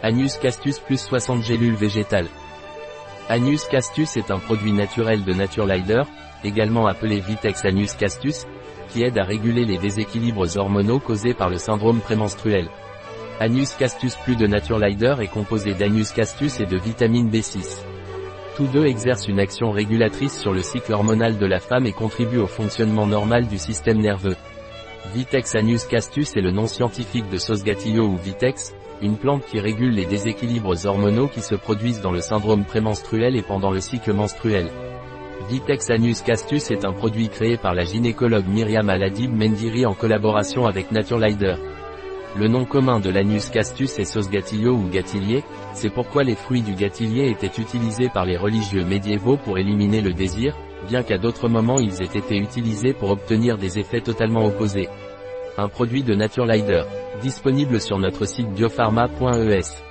Agnus castus plus 60 gélules végétales. Agnus castus est un produit naturel de Naturelider, également appelé Vitex Agnus castus, qui aide à réguler les déséquilibres hormonaux causés par le syndrome prémenstruel. Agnus castus plus de Naturelider est composé d'Agnus castus et de vitamine B6. Tous deux exercent une action régulatrice sur le cycle hormonal de la femme et contribuent au fonctionnement normal du système nerveux. Vitex Agnus castus est le nom scientifique de Sosgatillo ou Vitex, une plante qui régule les déséquilibres hormonaux qui se produisent dans le syndrome prémenstruel et pendant le cycle menstruel. Vitex Anus castus est un produit créé par la gynécologue Myriam Aladib Mendiri en collaboration avec Naturelider. Le nom commun de l'anus castus est sauce gatillo ou gatilier, c'est pourquoi les fruits du gatilier étaient utilisés par les religieux médiévaux pour éliminer le désir, bien qu'à d'autres moments ils aient été utilisés pour obtenir des effets totalement opposés. Un produit de Naturelider, disponible sur notre site biopharma.es.